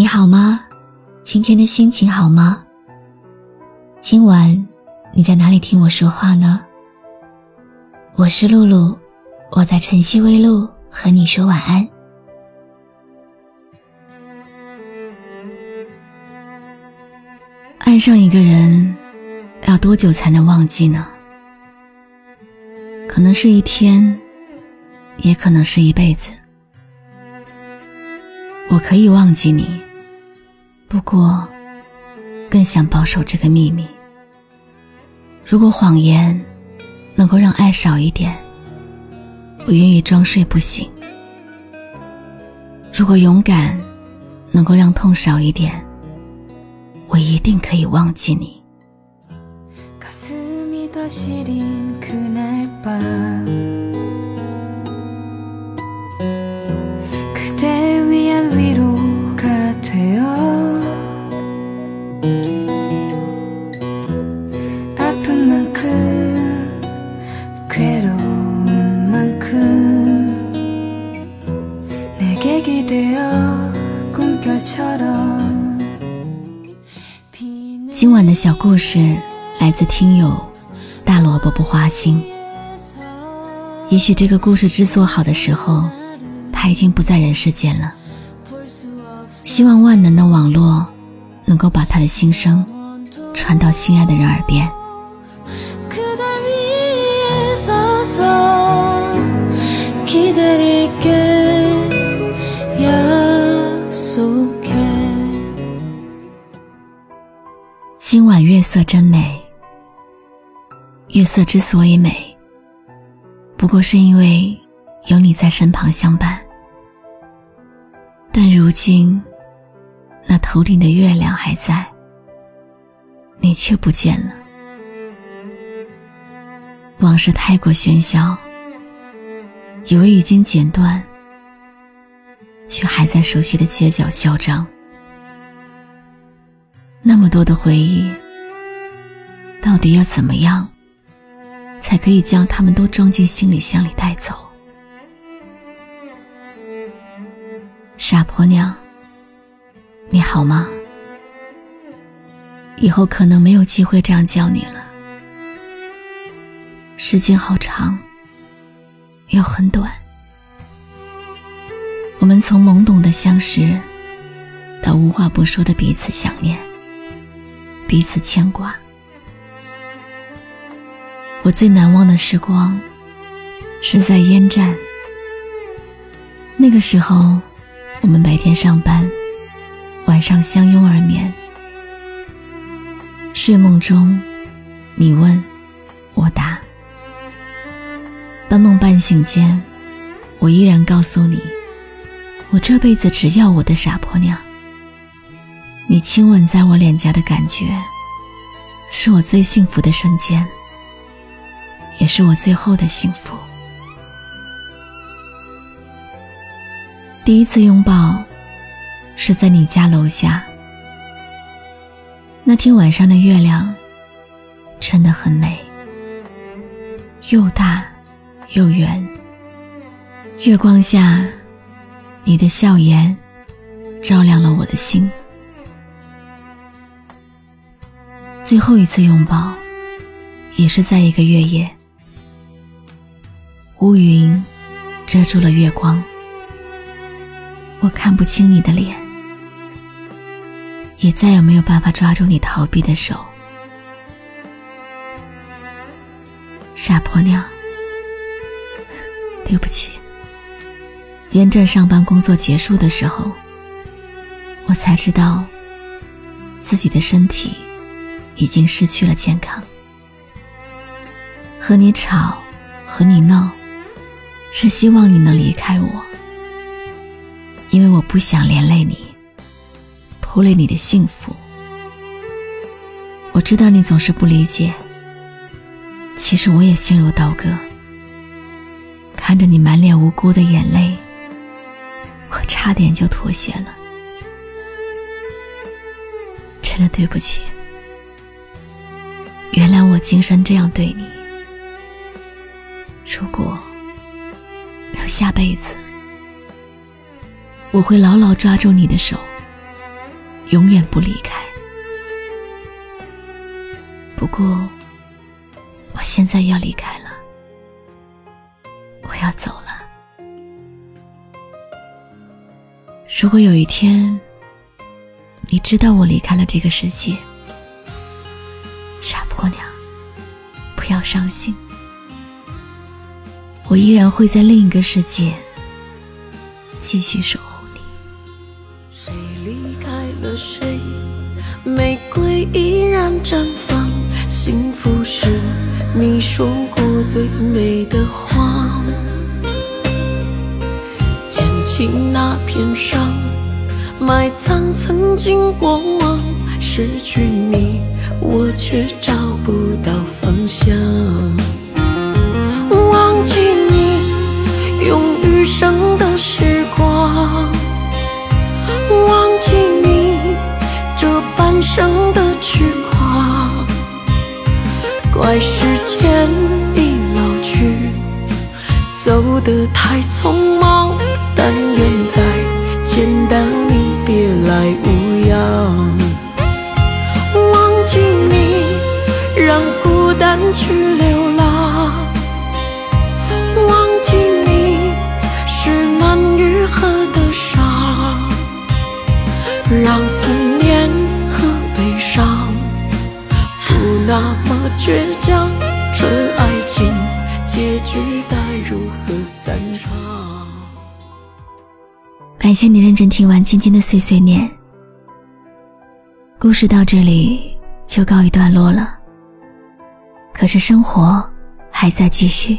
你好吗？今天的心情好吗？今晚你在哪里听我说话呢？我是露露，我在晨曦微露和你说晚安。爱上一个人要多久才能忘记呢？可能是一天，也可能是一辈子。我可以忘记你，不过更想保守这个秘密。如果谎言能够让爱少一点，我愿意装睡不醒；如果勇敢能够让痛少一点，我一定可以忘记你。今晚的小故事来自听友大萝卜不花心。也许这个故事制作好的时候，他已经不在人世间了。希望万能的网络能够把他的心声传到心爱的人耳边。今晚月色真美。月色之所以美，不过是因为有你在身旁相伴。但如今，那头顶的月亮还在，你却不见了。往事太过喧嚣，以为已经剪断，却还在熟悉的街角嚣张。那么多的回忆，到底要怎么样，才可以将它们都装进行李箱里带走？傻婆娘，你好吗？以后可能没有机会这样叫你了。时间好长，又很短。我们从懵懂的相识，到无话不说的彼此想念。彼此牵挂。我最难忘的时光，是在烟站。那个时候，我们白天上班，晚上相拥而眠。睡梦中，你问，我答。半梦半醒间，我依然告诉你，我这辈子只要我的傻婆娘。你亲吻在我脸颊的感觉，是我最幸福的瞬间，也是我最后的幸福。第一次拥抱，是在你家楼下。那天晚上的月亮，真的很美，又大又圆。月光下，你的笑颜，照亮了我的心。最后一次拥抱，也是在一个月夜。乌云遮住了月光，我看不清你的脸，也再也没有办法抓住你逃避的手。傻婆娘，对不起。烟站上班工作结束的时候，我才知道自己的身体。已经失去了健康，和你吵，和你闹，是希望你能离开我，因为我不想连累你，拖累你的幸福。我知道你总是不理解，其实我也心如刀割。看着你满脸无辜的眼泪，我差点就妥协了，真的对不起。原谅我今生这样对你。如果有下辈子，我会牢牢抓住你的手，永远不离开。不过，我现在要离开了，我要走了。如果有一天，你知道我离开了这个世界，要伤心，我依然会在另一个世界继续守护你。谁离开了谁，玫瑰依然绽放，幸福是你说过最美的话。捡起那片伤，埋藏曾经过往。失去你，我却找不到方向。忘记你，用余生的时光。忘记你，这半生的痴狂。怪时间已老去，走得太匆忙。但愿再孤单去流浪。忘记你，是难愈合的伤。让思念和悲伤不那么倔强，这爱情结局该如何散场？感谢你认真听完今天的碎碎念，故事到这里就告一段落了。可是生活还在继续。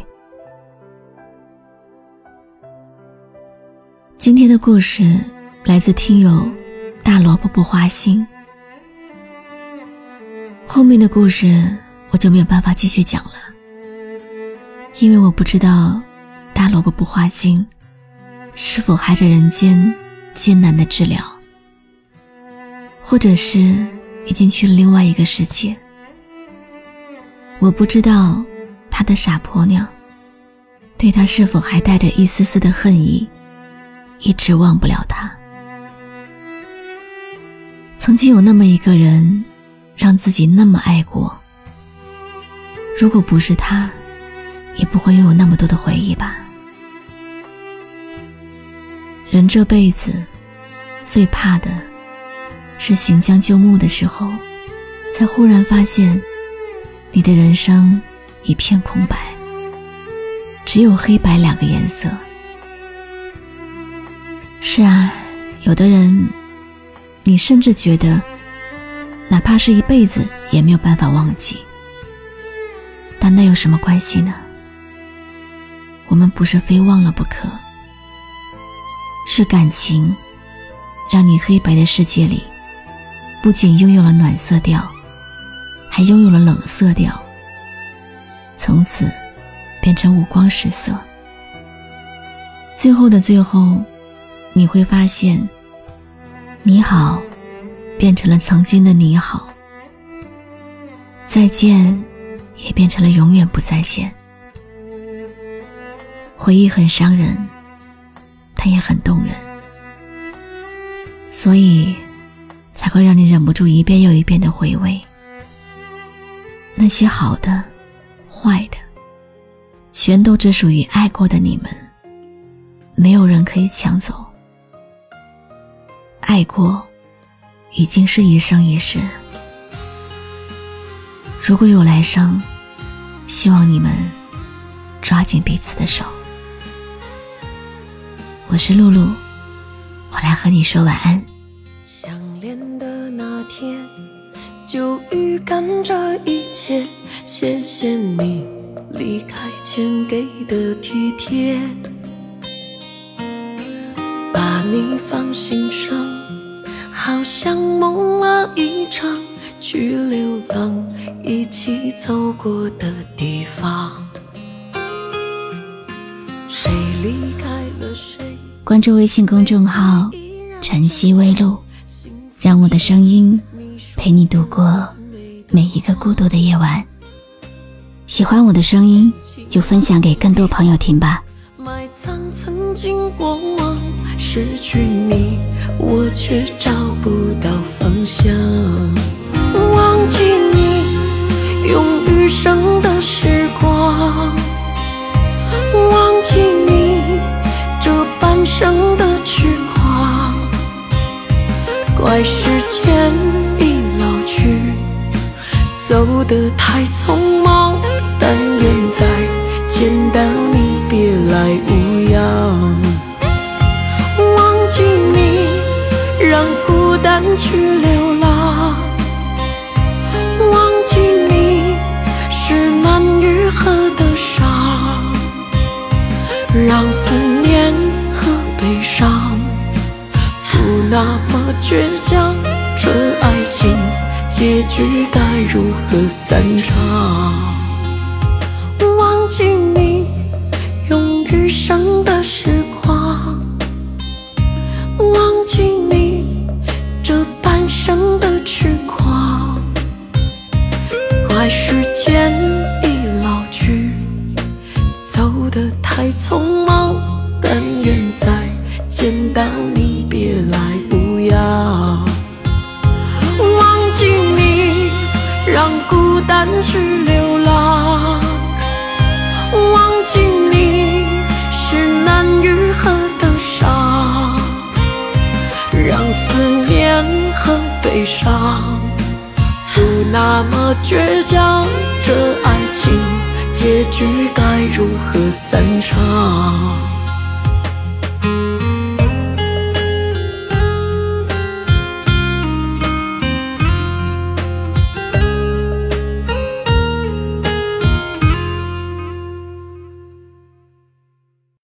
今天的故事来自听友大萝卜不花心，后面的故事我就没有办法继续讲了，因为我不知道大萝卜不花心。是否还在人间艰难的治疗，或者是已经去了另外一个世界？我不知道他的傻婆娘对他是否还带着一丝丝的恨意，一直忘不了他。曾经有那么一个人，让自己那么爱过。如果不是他，也不会拥有那么多的回忆吧。人这辈子最怕的是行将就木的时候，才忽然发现你的人生一片空白，只有黑白两个颜色。是啊，有的人，你甚至觉得，哪怕是一辈子也没有办法忘记，但那有什么关系呢？我们不是非忘了不可。是感情，让你黑白的世界里，不仅拥有了暖色调，还拥有了冷色调。从此，变成五光十色。最后的最后，你会发现，你好，变成了曾经的你好。再见，也变成了永远不再见。回忆很伤人。但也很动人，所以才会让你忍不住一遍又一遍的回味。那些好的、坏的，全都只属于爱过的你们，没有人可以抢走。爱过，已经是一生一世。如果有来生，希望你们抓紧彼此的手。我是露露，我来和你说晚安。就预感这一切。谢谢你离开前给的体贴，把你放心上，好像梦了一场，去流浪，一起走过的地方。谁离开了谁？关注微信公众号“晨曦微露”，让我的声音陪你度过每一个孤独的夜晚。喜欢我的声音，就分享给更多朋友听吧。埋藏曾经过往，失去你，我却找不到方向。忘记你用余生的时光，忘记你这半生的痴狂。怪时间，走得太匆忙。但愿再见到你，别来无恙。忘记你，让孤单去流浪。忘记你，是难愈合的伤。让思念和悲伤不那么倔强。结局该如何散场？忘记你用余生的时光，忘记你这半生那么倔强。这爱情结局该如何散场？